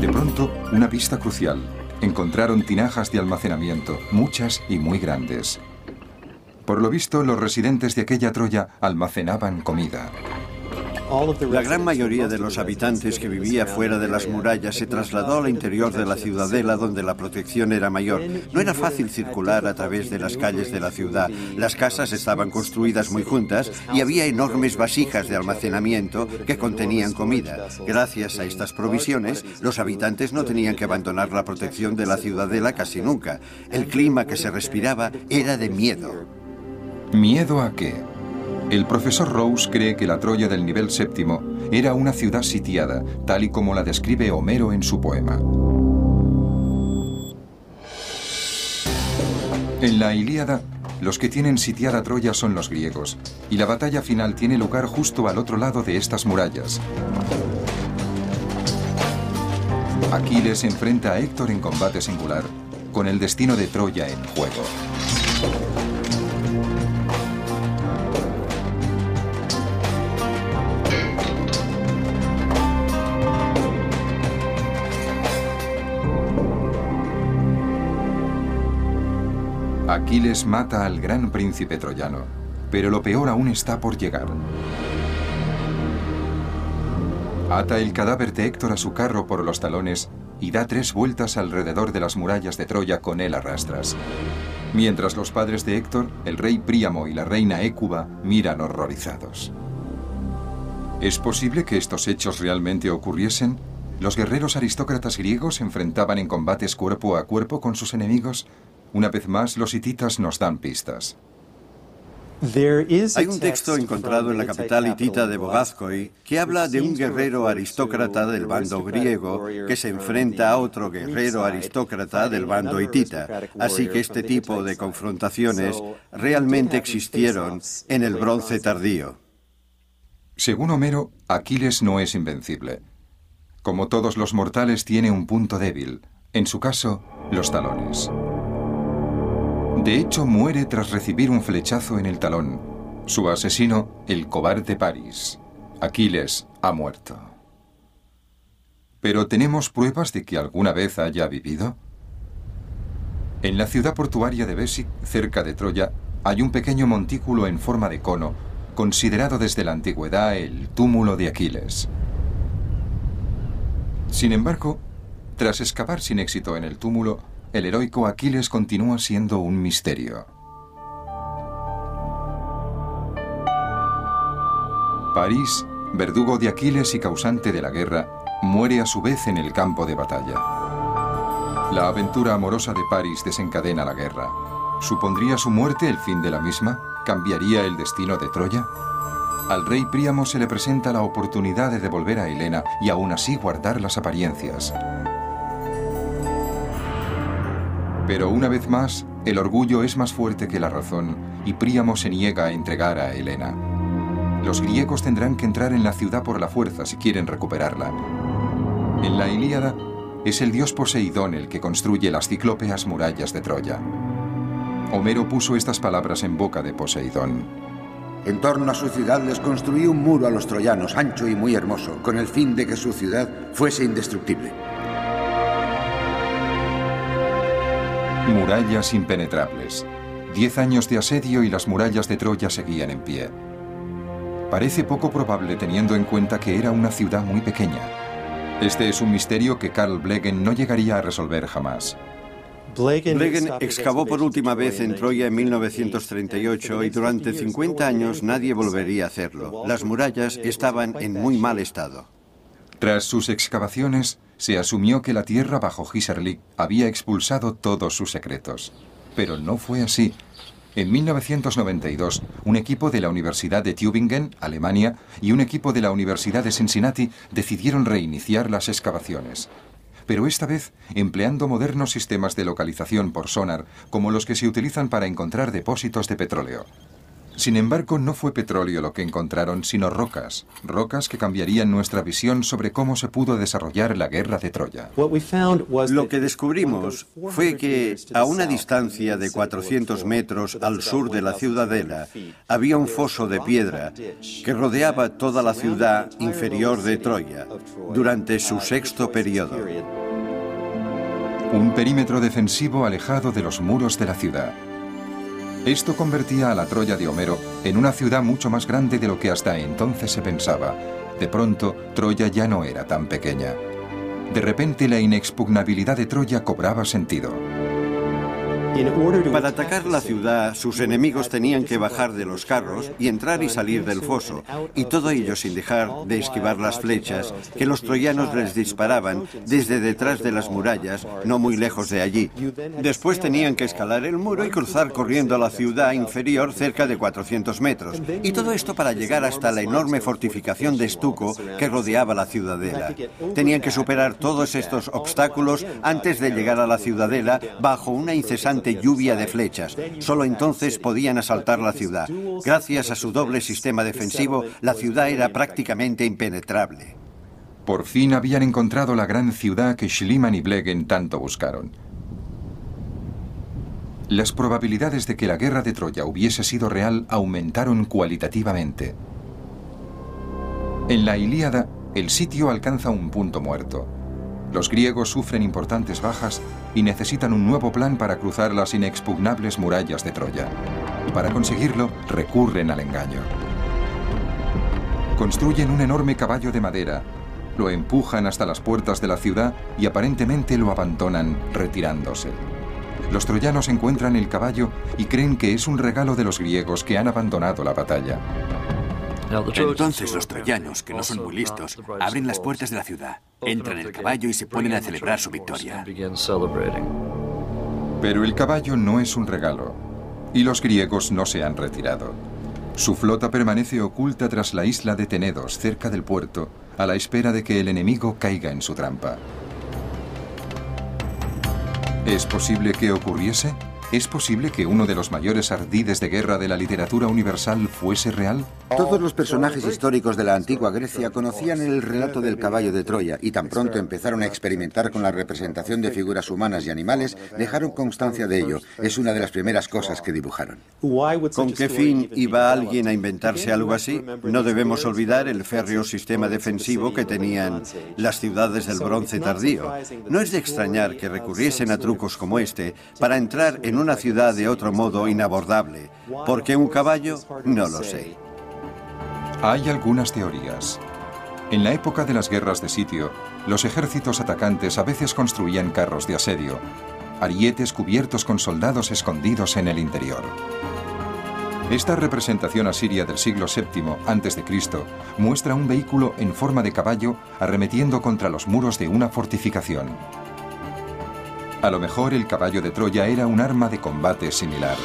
De pronto, una pista crucial. Encontraron tinajas de almacenamiento, muchas y muy grandes. Por lo visto, los residentes de aquella Troya almacenaban comida. La gran mayoría de los habitantes que vivía fuera de las murallas se trasladó al interior de la ciudadela donde la protección era mayor. No era fácil circular a través de las calles de la ciudad. Las casas estaban construidas muy juntas y había enormes vasijas de almacenamiento que contenían comida. Gracias a estas provisiones, los habitantes no tenían que abandonar la protección de la ciudadela casi nunca. El clima que se respiraba era de miedo. ¿Miedo a qué? El profesor Rose cree que la Troya del nivel séptimo era una ciudad sitiada, tal y como la describe Homero en su poema. En la Ilíada, los que tienen sitiada Troya son los griegos, y la batalla final tiene lugar justo al otro lado de estas murallas. Aquiles enfrenta a Héctor en combate singular, con el destino de Troya en juego. Aquiles mata al gran príncipe troyano, pero lo peor aún está por llegar. Ata el cadáver de Héctor a su carro por los talones y da tres vueltas alrededor de las murallas de Troya con él a rastras. Mientras los padres de Héctor, el rey Príamo y la reina Écuba, miran horrorizados. ¿Es posible que estos hechos realmente ocurriesen? ¿Los guerreros aristócratas griegos se enfrentaban en combates cuerpo a cuerpo con sus enemigos? Una vez más, los hititas nos dan pistas. Hay un texto encontrado en la capital hitita de Bogazkoi que habla de un guerrero aristócrata del bando griego que se enfrenta a otro guerrero aristócrata del bando hitita. Así que este tipo de confrontaciones realmente existieron en el bronce tardío. Según Homero, Aquiles no es invencible. Como todos los mortales tiene un punto débil, en su caso, los talones. De hecho, muere tras recibir un flechazo en el talón. Su asesino, el cobarde París. Aquiles ha muerto. ¿Pero tenemos pruebas de que alguna vez haya vivido? En la ciudad portuaria de Besic, cerca de Troya, hay un pequeño montículo en forma de cono, considerado desde la antigüedad el túmulo de Aquiles. Sin embargo, tras excavar sin éxito en el túmulo, el heroico Aquiles continúa siendo un misterio. París, verdugo de Aquiles y causante de la guerra, muere a su vez en el campo de batalla. La aventura amorosa de París desencadena la guerra. ¿Supondría su muerte el fin de la misma? ¿Cambiaría el destino de Troya? Al rey Príamo se le presenta la oportunidad de devolver a Helena y aún así guardar las apariencias. Pero una vez más, el orgullo es más fuerte que la razón y Príamo se niega a entregar a Helena. Los griegos tendrán que entrar en la ciudad por la fuerza si quieren recuperarla. En la Ilíada, es el dios Poseidón el que construye las ciclópeas murallas de Troya. Homero puso estas palabras en boca de Poseidón. En torno a su ciudad les construí un muro a los troyanos, ancho y muy hermoso, con el fin de que su ciudad fuese indestructible. Murallas impenetrables. Diez años de asedio y las murallas de Troya seguían en pie. Parece poco probable teniendo en cuenta que era una ciudad muy pequeña. Este es un misterio que Carl Blegen no llegaría a resolver jamás. Blegen excavó por última vez en Troya en 1938 y durante 50 años nadie volvería a hacerlo. Las murallas estaban en muy mal estado. Tras sus excavaciones, se asumió que la tierra bajo Giserlik había expulsado todos sus secretos. Pero no fue así. En 1992, un equipo de la Universidad de Tübingen, Alemania, y un equipo de la Universidad de Cincinnati decidieron reiniciar las excavaciones pero esta vez empleando modernos sistemas de localización por sonar como los que se utilizan para encontrar depósitos de petróleo. Sin embargo, no fue petróleo lo que encontraron, sino rocas, rocas que cambiarían nuestra visión sobre cómo se pudo desarrollar la guerra de Troya. Lo que descubrimos fue que a una distancia de 400 metros al sur de la ciudadela había un foso de piedra que rodeaba toda la ciudad inferior de Troya durante su sexto periodo. Un perímetro defensivo alejado de los muros de la ciudad. Esto convertía a la Troya de Homero en una ciudad mucho más grande de lo que hasta entonces se pensaba. De pronto, Troya ya no era tan pequeña. De repente la inexpugnabilidad de Troya cobraba sentido. Para atacar la ciudad, sus enemigos tenían que bajar de los carros y entrar y salir del foso, y todo ello sin dejar de esquivar las flechas que los troyanos les disparaban desde detrás de las murallas, no muy lejos de allí. Después tenían que escalar el muro y cruzar corriendo a la ciudad inferior cerca de 400 metros, y todo esto para llegar hasta la enorme fortificación de estuco que rodeaba la ciudadela. Tenían que superar todos estos obstáculos antes de llegar a la ciudadela bajo una incesante lluvia de flechas. Solo entonces podían asaltar la ciudad. Gracias a su doble sistema defensivo, la ciudad era prácticamente impenetrable. Por fin habían encontrado la gran ciudad que Schliemann y Blegen tanto buscaron. Las probabilidades de que la guerra de Troya hubiese sido real aumentaron cualitativamente. En la Ilíada, el sitio alcanza un punto muerto. Los griegos sufren importantes bajas y necesitan un nuevo plan para cruzar las inexpugnables murallas de Troya. Para conseguirlo, recurren al engaño. Construyen un enorme caballo de madera, lo empujan hasta las puertas de la ciudad y aparentemente lo abandonan retirándose. Los troyanos encuentran el caballo y creen que es un regalo de los griegos que han abandonado la batalla. Entonces los troyanos, que no son muy listos, abren las puertas de la ciudad, entran en el caballo y se ponen a celebrar su victoria. Pero el caballo no es un regalo, y los griegos no se han retirado. Su flota permanece oculta tras la isla de Tenedos, cerca del puerto, a la espera de que el enemigo caiga en su trampa. ¿Es posible que ocurriese? ¿Es posible que uno de los mayores ardides de guerra de la literatura universal fuese real? Todos los personajes históricos de la antigua Grecia conocían el relato del caballo de Troya y tan pronto empezaron a experimentar con la representación de figuras humanas y animales, dejaron constancia de ello. Es una de las primeras cosas que dibujaron. ¿Con qué fin iba alguien a inventarse algo así? No debemos olvidar el férreo sistema defensivo que tenían las ciudades del bronce tardío. No es de extrañar que recurriesen a trucos como este para entrar en una ciudad de otro modo inabordable. ¿Por qué un caballo? No lo sé. Hay algunas teorías. En la época de las guerras de sitio, los ejércitos atacantes a veces construían carros de asedio, arietes cubiertos con soldados escondidos en el interior. Esta representación asiria del siglo VII a.C. muestra un vehículo en forma de caballo arremetiendo contra los muros de una fortificación. A lo mejor el caballo de Troya era un arma de combate similar.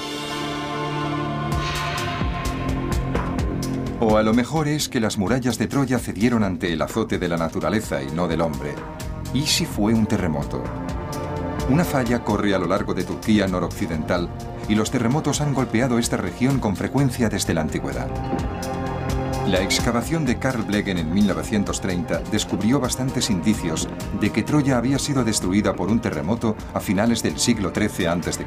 O a lo mejor es que las murallas de Troya cedieron ante el azote de la naturaleza y no del hombre. ¿Y si fue un terremoto? Una falla corre a lo largo de Turquía noroccidental y los terremotos han golpeado esta región con frecuencia desde la antigüedad. La excavación de Karl Blegen en 1930 descubrió bastantes indicios de que Troya había sido destruida por un terremoto a finales del siglo XIII a.C.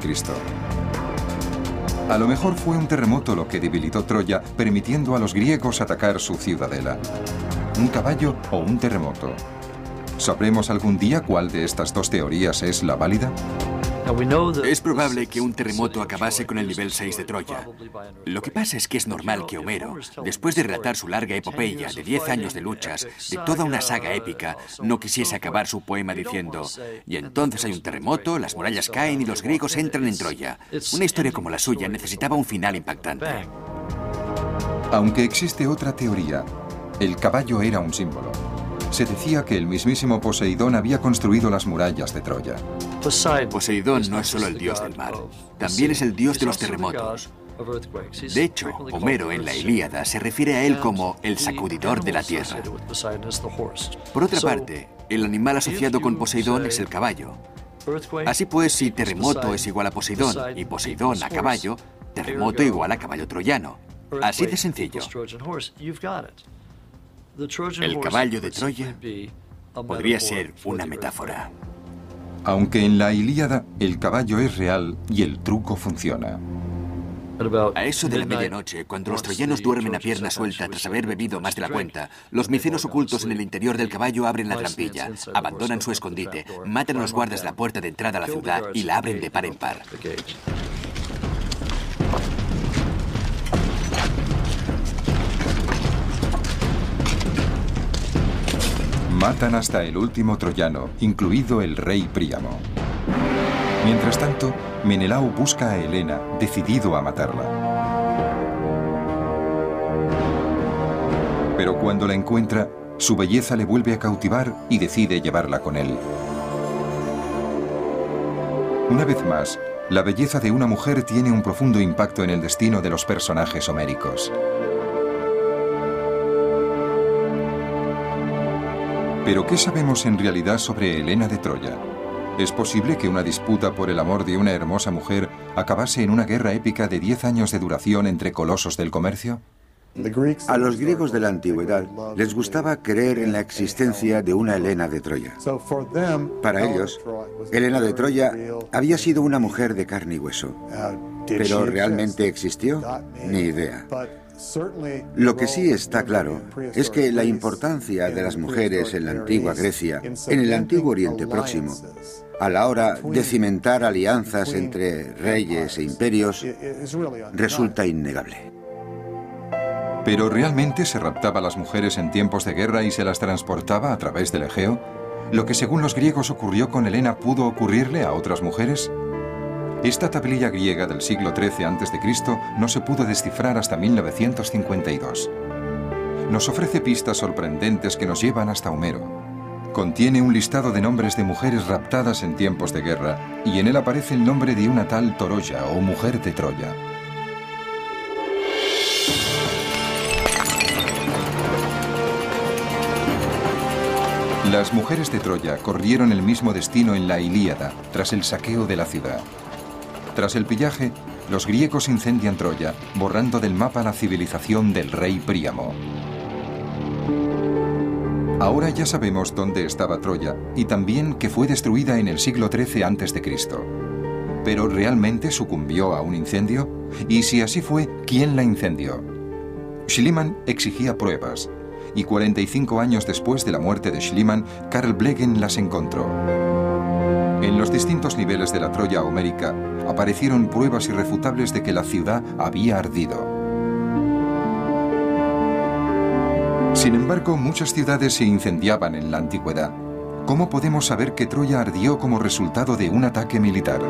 A lo mejor fue un terremoto lo que debilitó Troya, permitiendo a los griegos atacar su ciudadela. ¿Un caballo o un terremoto? ¿Sabremos algún día cuál de estas dos teorías es la válida? Es probable que un terremoto acabase con el nivel 6 de Troya. Lo que pasa es que es normal que Homero, después de relatar su larga epopeya de 10 años de luchas, de toda una saga épica, no quisiese acabar su poema diciendo, y entonces hay un terremoto, las murallas caen y los griegos entran en Troya. Una historia como la suya necesitaba un final impactante. Aunque existe otra teoría, el caballo era un símbolo. Se decía que el mismísimo Poseidón había construido las murallas de Troya. Poseidón no es solo el dios del mar, también es el dios de los terremotos. De hecho, Homero en la Ilíada se refiere a él como el sacudidor de la tierra. Por otra parte, el animal asociado con Poseidón es el caballo. Así pues, si terremoto es igual a Poseidón y Poseidón a caballo, terremoto igual a caballo troyano. Así de sencillo. El caballo de Troya podría ser una metáfora. Aunque en la Ilíada el caballo es real y el truco funciona. A eso de la medianoche, cuando los troyanos duermen a pierna suelta tras haber bebido más de la cuenta, los micenos ocultos en el interior del caballo abren la trampilla, abandonan su escondite, matan a los guardas de la puerta de entrada a la ciudad y la abren de par en par. Matan hasta el último troyano, incluido el rey Príamo. Mientras tanto, Menelao busca a Helena, decidido a matarla. Pero cuando la encuentra, su belleza le vuelve a cautivar y decide llevarla con él. Una vez más, la belleza de una mujer tiene un profundo impacto en el destino de los personajes homéricos. Pero ¿qué sabemos en realidad sobre Helena de Troya? ¿Es posible que una disputa por el amor de una hermosa mujer acabase en una guerra épica de 10 años de duración entre colosos del comercio? A los griegos de la antigüedad les gustaba creer en la existencia de una Helena de Troya. Para ellos, Helena de Troya había sido una mujer de carne y hueso. ¿Pero realmente existió? Ni idea. Lo que sí está claro es que la importancia de las mujeres en la antigua Grecia, en el antiguo Oriente Próximo, a la hora de cimentar alianzas entre reyes e imperios, resulta innegable. ¿Pero realmente se raptaba a las mujeres en tiempos de guerra y se las transportaba a través del Egeo? ¿Lo que según los griegos ocurrió con Helena pudo ocurrirle a otras mujeres? Esta tablilla griega del siglo XIII a.C. no se pudo descifrar hasta 1952. Nos ofrece pistas sorprendentes que nos llevan hasta Homero. Contiene un listado de nombres de mujeres raptadas en tiempos de guerra y en él aparece el nombre de una tal Toroya o mujer de Troya. Las mujeres de Troya corrieron el mismo destino en la Ilíada tras el saqueo de la ciudad. Tras el pillaje, los griegos incendian Troya, borrando del mapa la civilización del rey Príamo. Ahora ya sabemos dónde estaba Troya y también que fue destruida en el siglo XIII a.C. ¿Pero realmente sucumbió a un incendio? Y si así fue, ¿quién la incendió? Schliemann exigía pruebas, y 45 años después de la muerte de Schliemann, Karl Blegen las encontró. En los distintos niveles de la Troya homérica aparecieron pruebas irrefutables de que la ciudad había ardido. Sin embargo, muchas ciudades se incendiaban en la antigüedad. ¿Cómo podemos saber que Troya ardió como resultado de un ataque militar?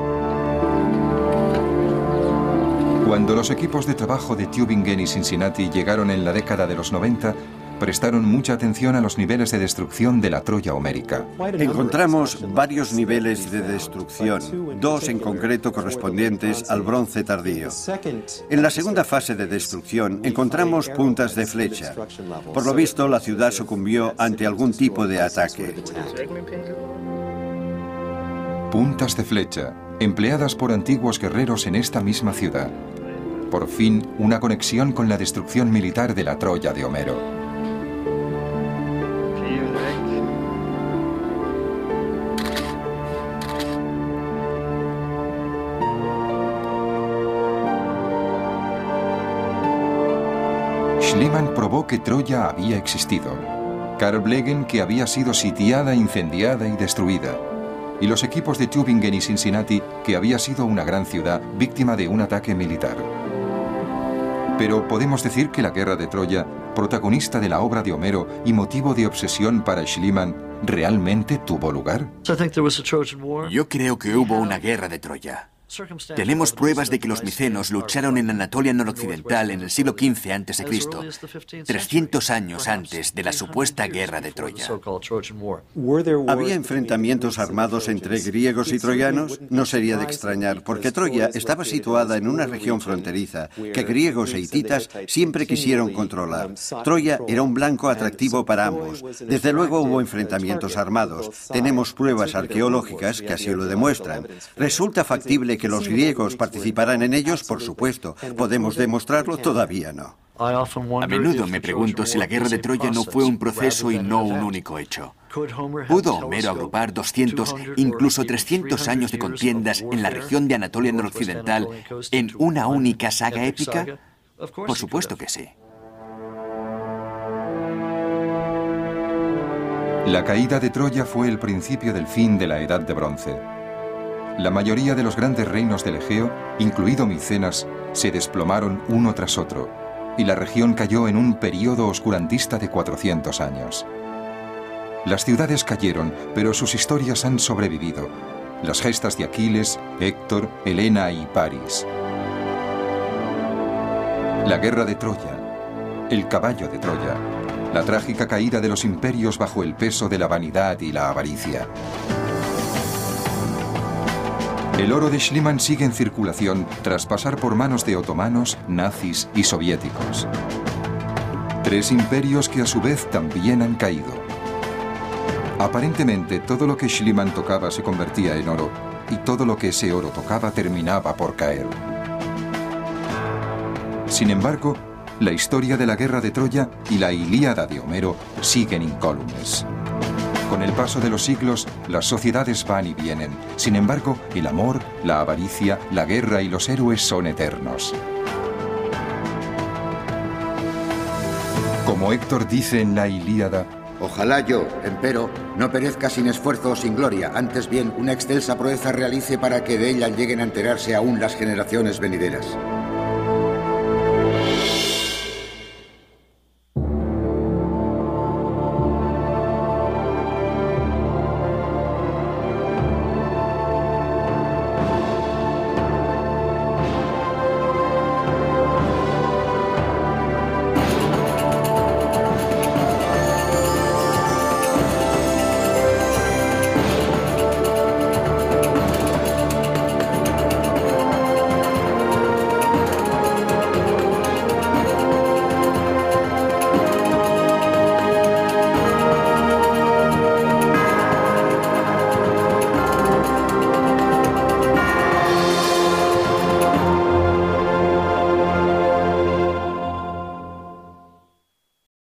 Cuando los equipos de trabajo de Tübingen y Cincinnati llegaron en la década de los 90, prestaron mucha atención a los niveles de destrucción de la Troya homérica. Encontramos varios niveles de destrucción, dos en concreto correspondientes al bronce tardío. En la segunda fase de destrucción encontramos puntas de flecha. Por lo visto, la ciudad sucumbió ante algún tipo de ataque. Puntas de flecha, empleadas por antiguos guerreros en esta misma ciudad. Por fin, una conexión con la destrucción militar de la Troya de Homero. Schliemann probó que Troya había existido. Karl Blegen que había sido sitiada, incendiada y destruida. y los equipos de Tübingen y Cincinnati, que había sido una gran ciudad víctima de un ataque militar. Pero podemos decir que la guerra de Troya, protagonista de la obra de Homero y motivo de obsesión para Schliemann, realmente tuvo lugar. Yo creo que hubo una guerra de Troya. Tenemos pruebas de que los micenos lucharon en Anatolia noroccidental en el siglo XV a.C., 300 años antes de la supuesta guerra de Troya. ¿Había enfrentamientos armados entre griegos y troyanos? No sería de extrañar, porque Troya estaba situada en una región fronteriza que griegos e hititas siempre quisieron controlar. Troya era un blanco atractivo para ambos. Desde luego hubo enfrentamientos armados. Tenemos pruebas arqueológicas que así lo demuestran. Resulta factible que que los griegos participaran en ellos, por supuesto. ¿Podemos demostrarlo? Todavía no. A menudo me pregunto si la guerra de Troya no fue un proceso y no un único hecho. ¿Pudo Homero agrupar 200, incluso 300 años de contiendas en la región de Anatolia noroccidental en una única saga épica? Por supuesto que sí. La caída de Troya fue el principio del fin de la Edad de Bronce. La mayoría de los grandes reinos del Egeo, incluido Micenas, se desplomaron uno tras otro, y la región cayó en un periodo oscurantista de 400 años. Las ciudades cayeron, pero sus historias han sobrevivido. Las gestas de Aquiles, Héctor, Helena y París. La guerra de Troya, el caballo de Troya, la trágica caída de los imperios bajo el peso de la vanidad y la avaricia. El oro de Schliemann sigue en circulación tras pasar por manos de otomanos, nazis y soviéticos. Tres imperios que a su vez también han caído. Aparentemente todo lo que Schliemann tocaba se convertía en oro y todo lo que ese oro tocaba terminaba por caer. Sin embargo, la historia de la guerra de Troya y la Ilíada de Homero siguen incólumes. Con el paso de los siglos, las sociedades van y vienen. Sin embargo, el amor, la avaricia, la guerra y los héroes son eternos. Como Héctor dice en la Ilíada, Ojalá yo, empero, no perezca sin esfuerzo o sin gloria, antes bien una excelsa proeza realice para que de ella lleguen a enterarse aún las generaciones venideras.